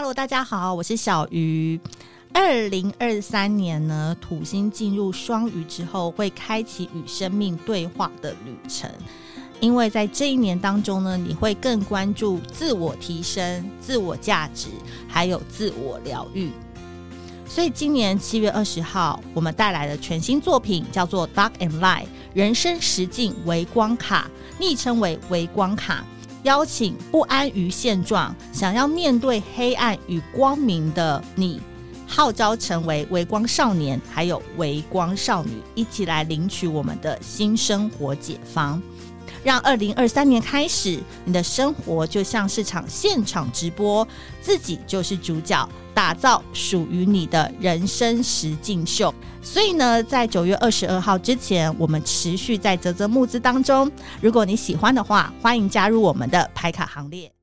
Hello，大家好，我是小鱼。二零二三年呢，土星进入双鱼之后，会开启与生命对话的旅程。因为在这一年当中呢，你会更关注自我提升、自我价值，还有自我疗愈。所以今年七月二十号，我们带来的全新作品叫做《Dark and Light》人生实境微光卡，昵称为微光卡。邀请不安于现状、想要面对黑暗与光明的你，号召成为微光少年，还有微光少女，一起来领取我们的新生活解方。让二零二三年开始，你的生活就像是场现场直播，自己就是主角，打造属于你的人生实境秀。所以呢，在九月二十二号之前，我们持续在泽泽募资当中。如果你喜欢的话，欢迎加入我们的排卡行列。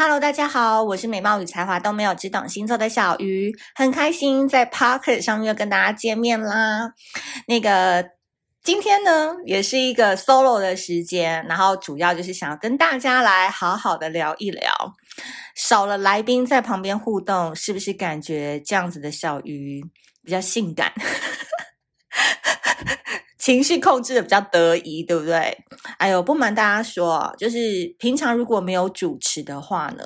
Hello，大家好，我是美貌与才华都没有，只懂星座的小鱼，很开心在 Pocket 上面又跟大家见面啦。那个今天呢，也是一个 solo 的时间，然后主要就是想要跟大家来好好的聊一聊。少了来宾在旁边互动，是不是感觉这样子的小鱼比较性感？情绪控制的比较得宜，对不对？哎呦，不瞒大家说，就是平常如果没有主持的话呢，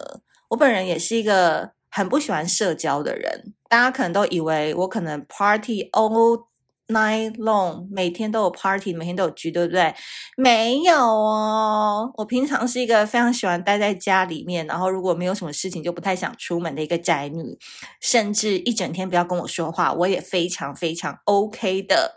我本人也是一个很不喜欢社交的人。大家可能都以为我可能 party all night long，每天都有 party，每天都有局，对不对？没有哦，我平常是一个非常喜欢待在家里面，然后如果没有什么事情就不太想出门的一个宅女，甚至一整天不要跟我说话，我也非常非常 OK 的。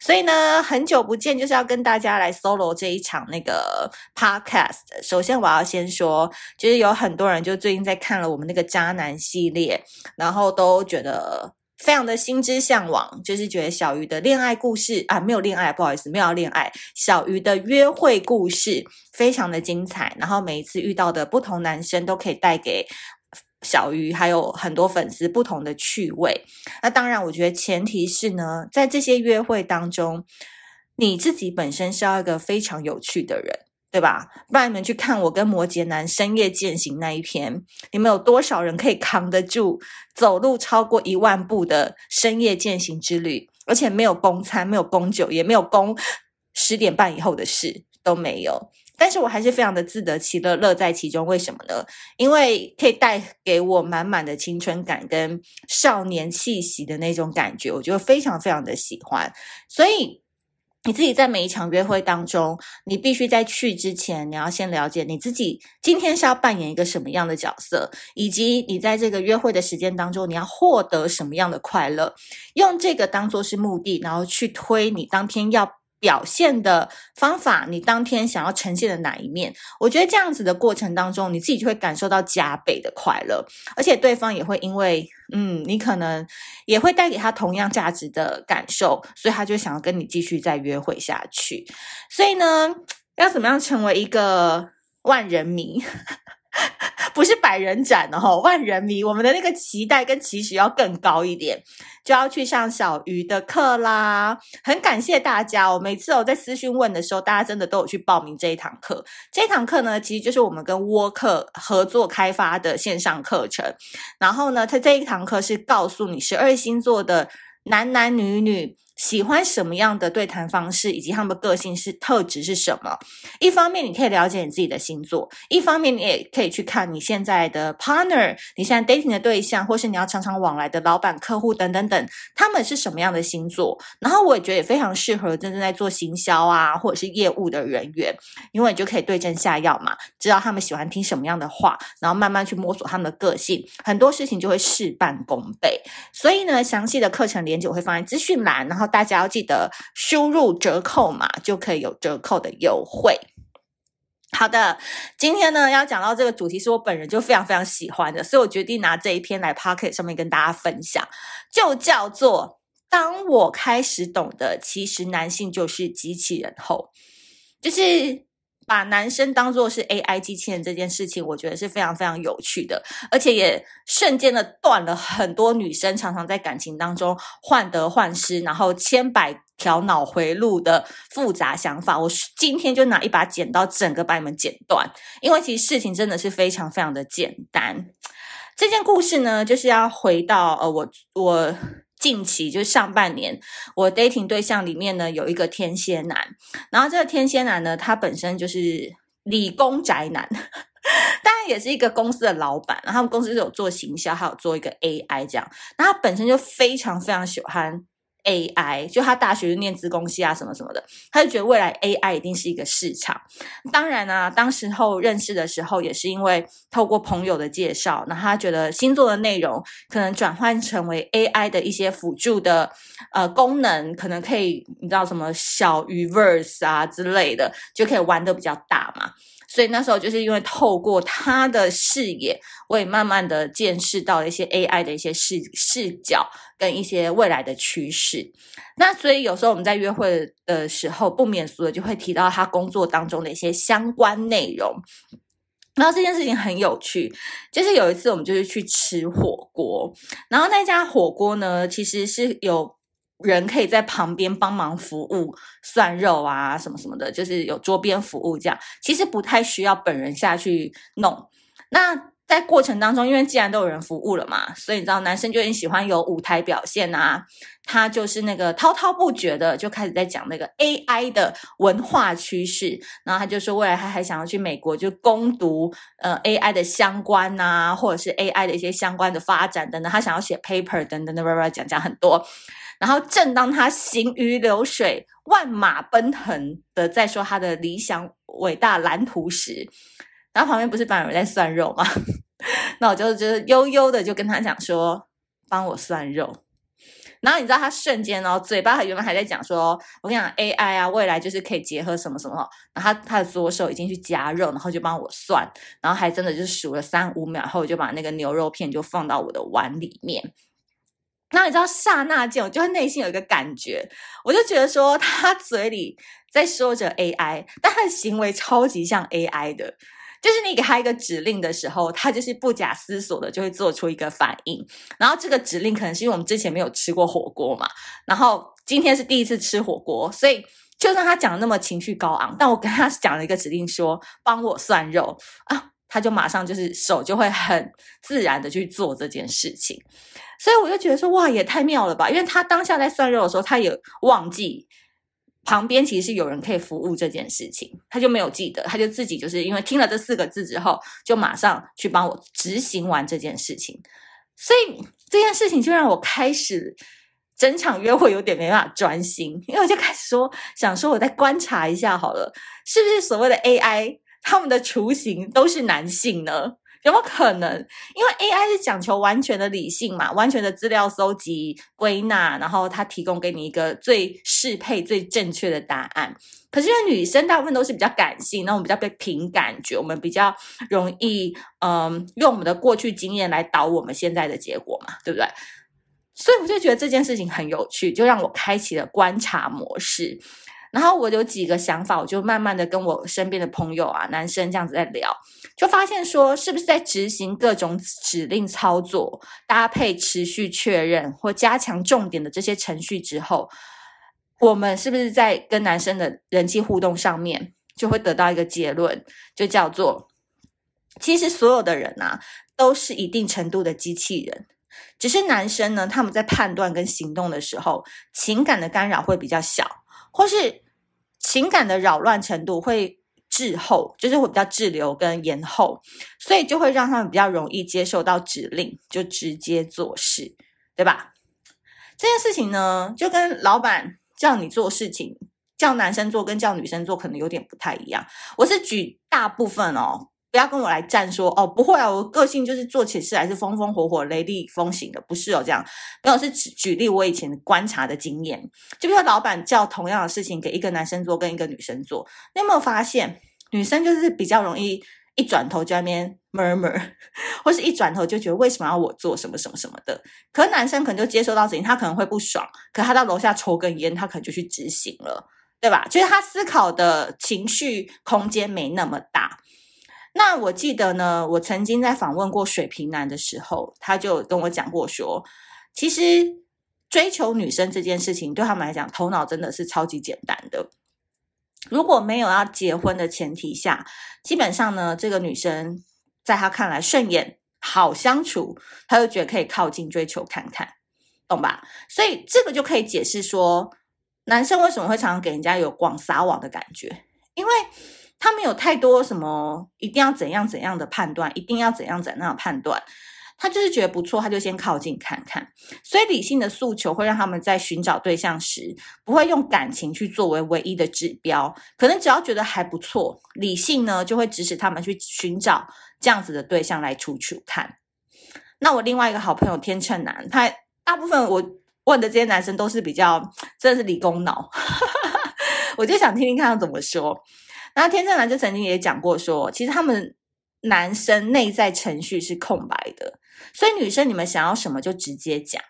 所以呢，很久不见，就是要跟大家来 solo 这一场那个 podcast。首先，我要先说，就是有很多人就最近在看了我们那个渣男系列，然后都觉得。非常的心之向往，就是觉得小鱼的恋爱故事啊，没有恋爱，不好意思，没有恋爱。小鱼的约会故事非常的精彩，然后每一次遇到的不同男生都可以带给小鱼还有很多粉丝不同的趣味。那当然，我觉得前提是呢，在这些约会当中，你自己本身是要一个非常有趣的人。对吧？不然你们去看我跟摩羯男深夜践行那一篇，你们有多少人可以扛得住走路超过一万步的深夜践行之旅？而且没有供餐，没有供酒，也没有供十点半以后的事都没有。但是我还是非常的自得其乐，乐在其中。为什么呢？因为可以带给我满满的青春感跟少年气息的那种感觉，我觉得非常非常的喜欢。所以。你自己在每一场约会当中，你必须在去之前，你要先了解你自己今天是要扮演一个什么样的角色，以及你在这个约会的时间当中，你要获得什么样的快乐，用这个当做是目的，然后去推你当天要表现的方法，你当天想要呈现的哪一面？我觉得这样子的过程当中，你自己就会感受到加倍的快乐，而且对方也会因为，嗯，你可能也会带给他同样价值的感受，所以他就想要跟你继续再约会下去。所以呢，要怎么样成为一个万人迷？不是百人斩哦，万人迷，我们的那个期待跟期许要更高一点，就要去上小鱼的课啦。很感谢大家，我每次我在私讯问的时候，大家真的都有去报名这一堂课。这堂课呢，其实就是我们跟沃克合作开发的线上课程。然后呢，它这一堂课是告诉你十二星座的男男女女。喜欢什么样的对谈方式，以及他们的个性是特质是什么？一方面你可以了解你自己的星座，一方面你也可以去看你现在的 partner，你现在 dating 的对象，或是你要常常往来的老板、客户等等等，他们是什么样的星座？然后我也觉得也非常适合真正在做行销啊，或者是业务的人员，因为你就可以对症下药嘛，知道他们喜欢听什么样的话，然后慢慢去摸索他们的个性，很多事情就会事半功倍。所以呢，详细的课程链接我会放在资讯栏，然后。大家要记得输入折扣码，就可以有折扣的优惠。好的，今天呢要讲到这个主题是我本人就非常非常喜欢的，所以我决定拿这一篇来 Pocket 上面跟大家分享，就叫做“当我开始懂得，其实男性就是机器人后”，就是。把男生当做是 AI 机器人这件事情，我觉得是非常非常有趣的，而且也瞬间的断了很多女生常常在感情当中患得患失，然后千百条脑回路的复杂想法。我今天就拿一把剪刀，整个把你们剪断。因为其实事情真的是非常非常的简单。这件故事呢，就是要回到呃，我我近期就是上半年，我 dating 对象里面呢有一个天蝎男，然后这个天蝎男呢，他本身就是理工宅男。当然也是一个公司的老板，然后他们公司是有做行销，还有做一个 AI 这样。那他本身就非常非常喜欢 AI，就他大学就念资工系啊什么什么的，他就觉得未来 AI 一定是一个市场。当然啊，当时候认识的时候也是因为透过朋友的介绍，然后他觉得星座的内容可能转换成为 AI 的一些辅助的呃功能，可能可以你知道什么小鱼 verse 啊之类的，就可以玩得比较大嘛。所以那时候就是因为透过他的视野，我也慢慢的见识到了一些 AI 的一些视视角跟一些未来的趋势。那所以有时候我们在约会的时候，不免俗的就会提到他工作当中的一些相关内容。然后这件事情很有趣，就是有一次我们就是去吃火锅，然后那家火锅呢，其实是有。人可以在旁边帮忙服务涮肉啊，什么什么的，就是有桌边服务这样，其实不太需要本人下去弄。那在过程当中，因为既然都有人服务了嘛，所以你知道男生就很喜欢有舞台表现啊。他就是那个滔滔不绝的就开始在讲那个 AI 的文化趋势，然后他就说未来他还想要去美国就攻读呃 AI 的相关啊，或者是 AI 的一些相关的发展等等，他想要写 paper 等等的，叭叭讲讲很多。然后，正当他行云流水、万马奔腾的在说他的理想伟大蓝图时，然后旁边不是有人在涮肉吗？那我就就是悠悠的就跟他讲说：“帮我涮肉。”然后你知道他瞬间哦，嘴巴还原本还在讲说：“我跟你讲，AI 啊，未来就是可以结合什么什么。”然后他他的左手已经去夹肉，然后就帮我涮，然后还真的就数了三五秒后，就把那个牛肉片就放到我的碗里面。那你知道刹那间，我就内心有一个感觉，我就觉得说，他嘴里在说着 AI，但他的行为超级像 AI 的，就是你给他一个指令的时候，他就是不假思索的就会做出一个反应。然后这个指令可能是因为我们之前没有吃过火锅嘛，然后今天是第一次吃火锅，所以就算他讲的那么情绪高昂，但我跟他讲了一个指令说，说帮我涮肉啊。他就马上就是手就会很自然的去做这件事情，所以我就觉得说哇，也太妙了吧！因为他当下在涮肉的时候，他也忘记旁边其实是有人可以服务这件事情，他就没有记得，他就自己就是因为听了这四个字之后，就马上去帮我执行完这件事情，所以这件事情就让我开始整场约会有点没办法专心，因为我就开始说想说，我再观察一下好了，是不是所谓的 AI？他们的雏形都是男性呢？有没有可能？因为 AI 是讲求完全的理性嘛，完全的资料搜集归纳，然后它提供给你一个最适配、最正确的答案。可是因为女生大部分都是比较感性，那我们比较被凭感觉，我们比较容易嗯用我们的过去经验来导我们现在的结果嘛，对不对？所以我就觉得这件事情很有趣，就让我开启了观察模式。然后我有几个想法，我就慢慢的跟我身边的朋友啊，男生这样子在聊，就发现说，是不是在执行各种指令操作、搭配、持续确认或加强重点的这些程序之后，我们是不是在跟男生的人际互动上面，就会得到一个结论，就叫做，其实所有的人啊，都是一定程度的机器人，只是男生呢，他们在判断跟行动的时候，情感的干扰会比较小。或是情感的扰乱程度会滞后，就是会比较滞留跟延后，所以就会让他们比较容易接受到指令，就直接做事，对吧？这件事情呢，就跟老板叫你做事情，叫男生做跟叫女生做可能有点不太一样。我是举大部分哦。不要跟我来站说哦，不会啊，我个性就是做起事来是风风火火、雷厉风行的，不是哦，这样没有是举举例我以前观察的经验，就比如说老板叫同样的事情给一个男生做跟一个女生做，你有没有发现女生就是比较容易一转头就在那边 murmur，或是一转头就觉得为什么要我做什么什么什么的，可男生可能就接收到事情，他可能会不爽，可他到楼下抽根烟，他可能就去执行了，对吧？就是他思考的情绪空间没那么大。那我记得呢，我曾经在访问过水瓶男的时候，他就跟我讲过说，其实追求女生这件事情对他们来讲，头脑真的是超级简单的。如果没有要结婚的前提下，基本上呢，这个女生在他看来顺眼、好相处，他就觉得可以靠近追求看看，懂吧？所以这个就可以解释说，男生为什么会常常给人家有广撒网的感觉，因为他没有太多什么一定要怎样怎样的判断，一定要怎样怎样的判断。他就是觉得不错，他就先靠近看看。所以理性的诉求会让他们在寻找对象时，不会用感情去作为唯一的指标。可能只要觉得还不错，理性呢就会指使他们去寻找这样子的对象来处处看。那我另外一个好朋友天秤男，他大部分我问的这些男生都是比较真的是理工脑，我就想听听看他怎么说。那天秤男就曾经也讲过说，其实他们男生内在程序是空白的。所以女生，你们想要什么就直接讲。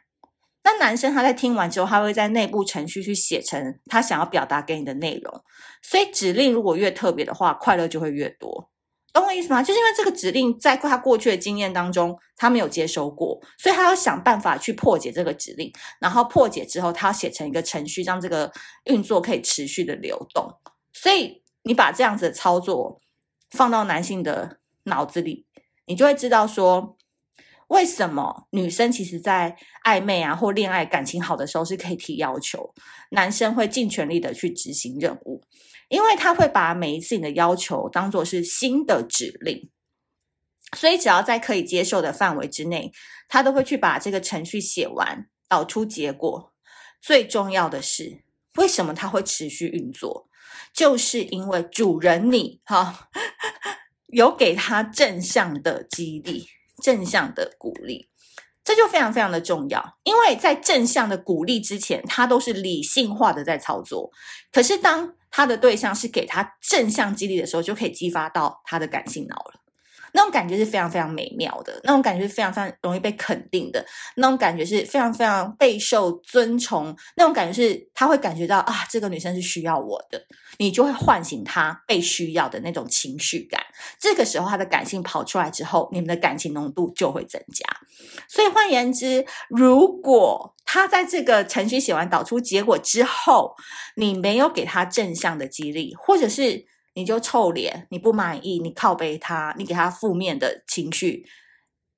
那男生他在听完之后，他会在内部程序去写成他想要表达给你的内容。所以指令如果越特别的话，快乐就会越多。懂我意思吗？就是因为这个指令在他过去的经验当中，他没有接收过，所以他要想办法去破解这个指令。然后破解之后，他要写成一个程序，让这个运作可以持续的流动。所以你把这样子的操作放到男性的脑子里，你就会知道说。为什么女生其实，在暧昧啊或恋爱感情好的时候是可以提要求，男生会尽全力的去执行任务，因为他会把每一次你的要求当做是新的指令，所以只要在可以接受的范围之内，他都会去把这个程序写完，导出结果。最重要的是，为什么他会持续运作？就是因为主人你哈有给他正向的激励。正向的鼓励，这就非常非常的重要，因为在正向的鼓励之前，他都是理性化的在操作。可是当他的对象是给他正向激励的时候，就可以激发到他的感性脑了。那种感觉是非常非常美妙的，那种感觉是非常非常容易被肯定的，那种感觉是非常非常备受尊崇，那种感觉是他会感觉到啊，这个女生是需要我的，你就会唤醒他被需要的那种情绪感。这个时候他的感性跑出来之后，你们的感情浓度就会增加。所以换言之，如果他在这个程序写完导出结果之后，你没有给他正向的激励，或者是。你就臭脸，你不满意，你靠背他，你给他负面的情绪，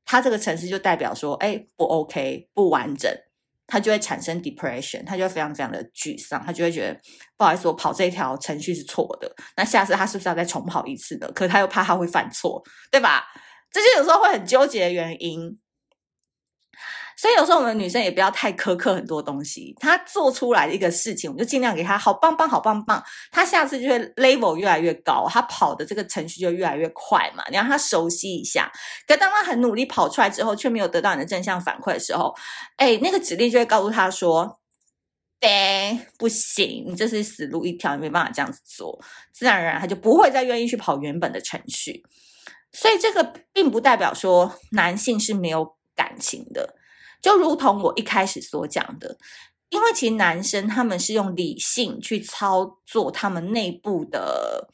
他这个程式就代表说，哎，不 OK，不完整，他就会产生 depression，他就会非常非常的沮丧，他就会觉得不好意思，我跑这条程序是错的，那下次他是不是要再重跑一次呢？可他又怕他会犯错，对吧？这就有时候会很纠结的原因。所以有时候我们女生也不要太苛刻很多东西，她做出来的一个事情，我们就尽量给她好棒棒、好棒棒，她下次就会 level 越来越高，她跑的这个程序就越来越快嘛，你让她熟悉一下。可当她很努力跑出来之后，却没有得到你的正向反馈的时候，哎，那个指令就会告诉她说：“对，不行，你这是死路一条，你没办法这样子做。”自然而然，她就不会再愿意去跑原本的程序。所以这个并不代表说男性是没有感情的。就如同我一开始所讲的，因为其实男生他们是用理性去操作他们内部的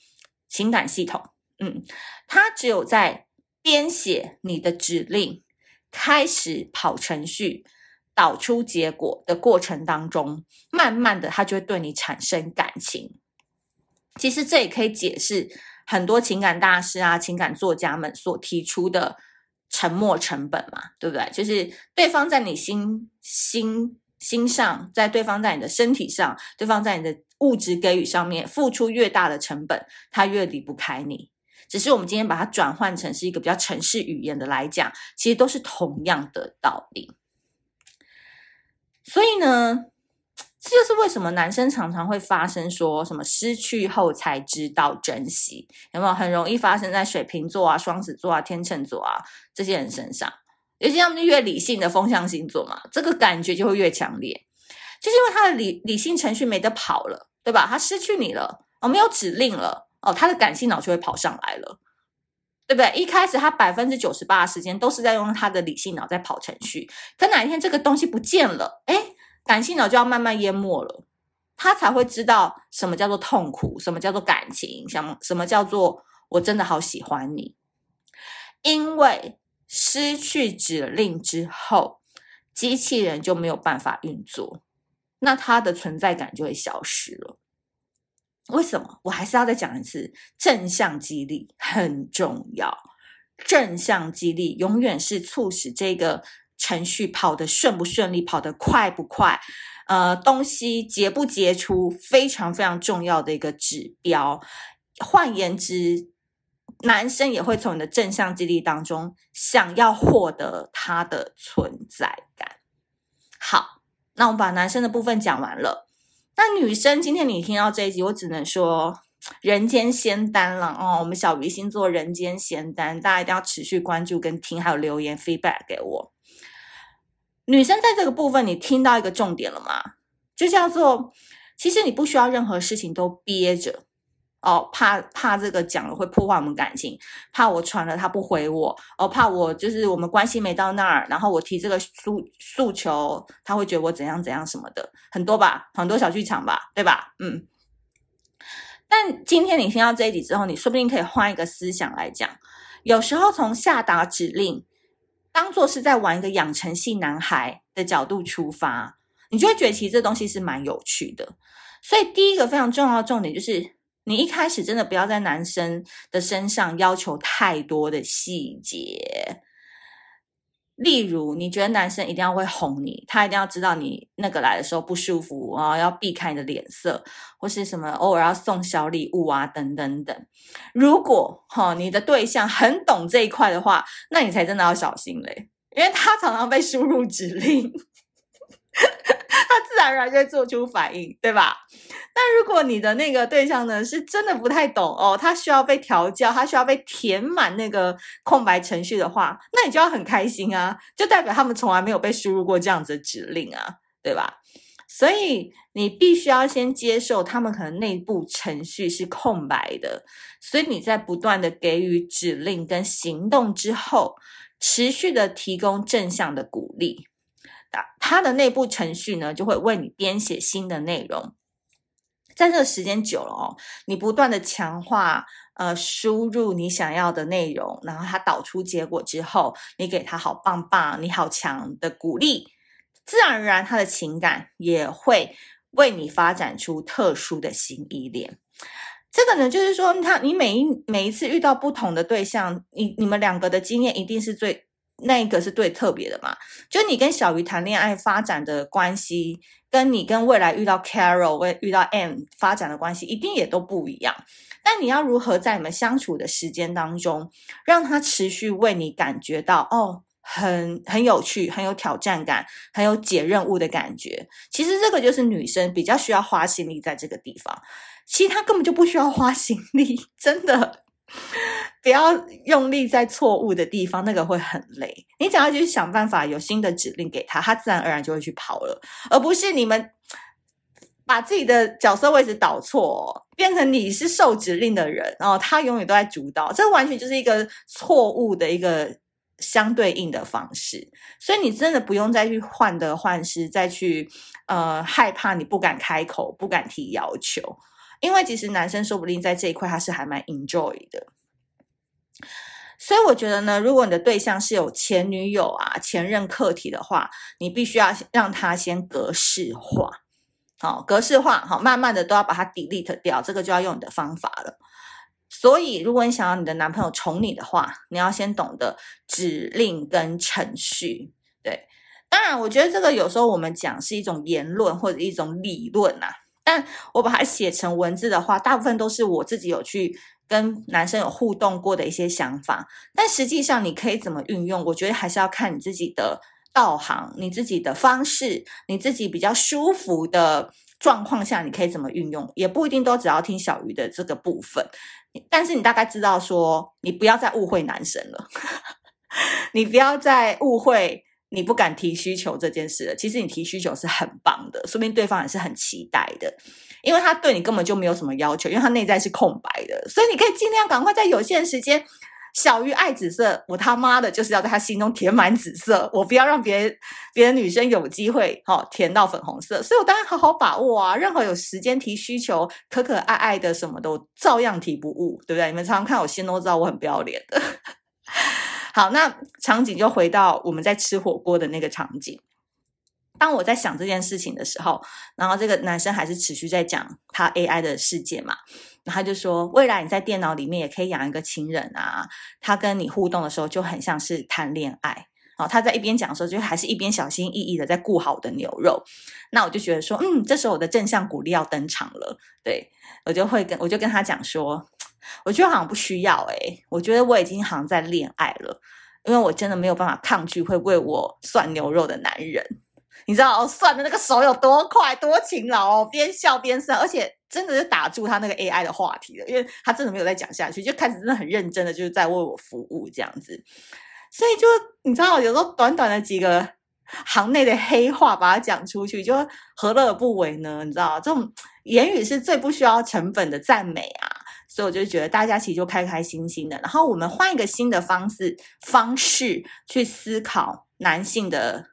情感系统，嗯，他只有在编写你的指令、开始跑程序、导出结果的过程当中，慢慢的他就会对你产生感情。其实这也可以解释很多情感大师啊、情感作家们所提出的。沉没成本嘛，对不对？就是对方在你心心心上，在对方在你的身体上，对方在你的物质给予上面付出越大的成本，他越离不开你。只是我们今天把它转换成是一个比较程式语言的来讲，其实都是同样的道理。所以呢，这就是为什么男生常常会发生说什么失去后才知道珍惜，有没有？很容易发生在水瓶座啊、双子座啊、天秤座啊这些人身上。尤其他们越理性的风象星座嘛，这个感觉就会越强烈，就是因为他的理理性程序没得跑了，对吧？他失去你了，哦，没有指令了，哦，他的感性脑就会跑上来了，对不对？一开始他百分之九十八的时间都是在用他的理性脑在跑程序，可哪一天这个东西不见了，诶感性脑就要慢慢淹没了，他才会知道什么叫做痛苦，什么叫做感情，什什么叫做我真的好喜欢你。因为失去指令之后，机器人就没有办法运作，那它的存在感就会消失了。为什么？我还是要再讲一次，正向激励很重要。正向激励永远是促使这个程序跑得顺不顺利、跑得快不快、呃，东西结不结出非常非常重要的一个指标。换言之，男生也会从你的正向激励当中想要获得他的存在感。好，那我们把男生的部分讲完了。那女生，今天你听到这一集，我只能说人间仙丹了哦。我们小鱼星座人间仙丹，大家一定要持续关注跟听，还有留言 feedback 给我。女生在这个部分，你听到一个重点了吗？就叫做，其实你不需要任何事情都憋着。哦，怕怕这个讲了会破坏我们感情，怕我传了他不回我，哦，怕我就是我们关系没到那儿，然后我提这个诉诉求，他会觉得我怎样怎样什么的，很多吧，很多小剧场吧，对吧？嗯。但今天你听到这一集之后，你说不定可以换一个思想来讲，有时候从下达指令，当做是在玩一个养成系男孩的角度出发，你就会觉得其实这东西是蛮有趣的。所以第一个非常重要的重点就是。你一开始真的不要在男生的身上要求太多的细节，例如你觉得男生一定要会哄你，他一定要知道你那个来的时候不舒服啊，要避开你的脸色，或是什么偶尔要送小礼物啊，等等等。如果哈你的对象很懂这一块的话，那你才真的要小心嘞，因为他常常被输入指令。他自然而然就会做出反应，对吧？那如果你的那个对象呢，是真的不太懂哦，他需要被调教，他需要被填满那个空白程序的话，那你就要很开心啊，就代表他们从来没有被输入过这样子的指令啊，对吧？所以你必须要先接受他们可能内部程序是空白的，所以你在不断的给予指令跟行动之后，持续的提供正向的鼓励。它的内部程序呢，就会为你编写新的内容。在这个时间久了哦，你不断的强化呃输入你想要的内容，然后它导出结果之后，你给他好棒棒，你好强的鼓励，自然而然他的情感也会为你发展出特殊的新依恋。这个呢，就是说他你每一每一次遇到不同的对象，你你们两个的经验一定是最。那一个是最特别的嘛？就你跟小鱼谈恋爱发展的关系，跟你跟未来遇到 Carol、会遇到 M 发展的关系，一定也都不一样。但你要如何在你们相处的时间当中，让他持续为你感觉到哦，很很有趣、很有挑战感、很有解任务的感觉？其实这个就是女生比较需要花心力在这个地方，其实他根本就不需要花心力，真的。不要用力在错误的地方，那个会很累。你只要去想办法，有新的指令给他，他自然而然就会去跑了，而不是你们把自己的角色位置导错，变成你是受指令的人，然后他永远都在主导，这完全就是一个错误的一个相对应的方式。所以你真的不用再去患得患失，再去呃害怕，你不敢开口，不敢提要求。因为其实男生说不定在这一块他是还蛮 enjoy 的，所以我觉得呢，如果你的对象是有前女友啊、前任课题的话，你必须要让他先格式化，好，格式化，好，慢慢的都要把它 delete 掉，这个就要用你的方法了。所以，如果你想要你的男朋友宠你的话，你要先懂得指令跟程序。对，当然，我觉得这个有时候我们讲是一种言论或者一种理论呐、啊。但我把它写成文字的话，大部分都是我自己有去跟男生有互动过的一些想法。但实际上，你可以怎么运用？我觉得还是要看你自己的道行、你自己的方式、你自己比较舒服的状况下，你可以怎么运用？也不一定都只要听小鱼的这个部分。但是你大概知道说，你不要再误会男生了，你不要再误会。你不敢提需求这件事了，其实你提需求是很棒的，说明对方也是很期待的，因为他对你根本就没有什么要求，因为他内在是空白的，所以你可以尽量赶快在有限时间。小于爱紫色，我他妈的就是要在他心中填满紫色，我不要让别人别的女生有机会哈、哦、填到粉红色，所以我当然好好把握啊，任何有时间提需求、可可爱爱的什么都照样提不误，对不对？你们常常看我心都知道我很不要脸的。好，那场景就回到我们在吃火锅的那个场景。当我在想这件事情的时候，然后这个男生还是持续在讲他 AI 的世界嘛，然后他就说，未来你在电脑里面也可以养一个情人啊，他跟你互动的时候就很像是谈恋爱。然后他在一边讲的时候，就还是一边小心翼翼的在顾好我的牛肉。那我就觉得说，嗯，这时候我的正向鼓励要登场了。对，我就会跟我就跟他讲说，我觉得好像不需要诶，我觉得我已经好像在恋爱了，因为我真的没有办法抗拒会为我涮牛肉的男人。你知道哦涮的那个手有多快多勤劳哦，边笑边涮，而且真的是打住他那个 AI 的话题了，因为他真的没有再讲下去，就开始真的很认真的就是在为我服务这样子。所以就你知道，有时候短短的几个行内的黑话，把它讲出去，就何乐而不为呢？你知道，这种言语是最不需要成本的赞美啊！所以我就觉得大家其实就开开心心的，然后我们换一个新的方式方式去思考男性的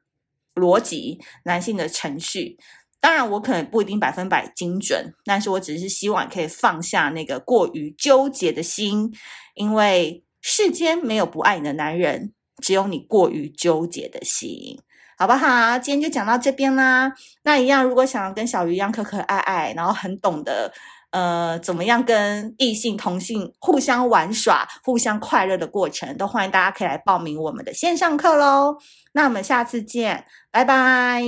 逻辑、男性的程序。当然，我可能不一定百分百精准，但是我只是希望可以放下那个过于纠结的心，因为。世间没有不爱你的男人，只有你过于纠结的心，好不好？今天就讲到这边啦。那一样，如果想要跟小鱼一样可可爱爱，然后很懂得呃怎么样跟异性同性互相玩耍、互相快乐的过程，都欢迎大家可以来报名我们的线上课喽。那我们下次见，拜拜。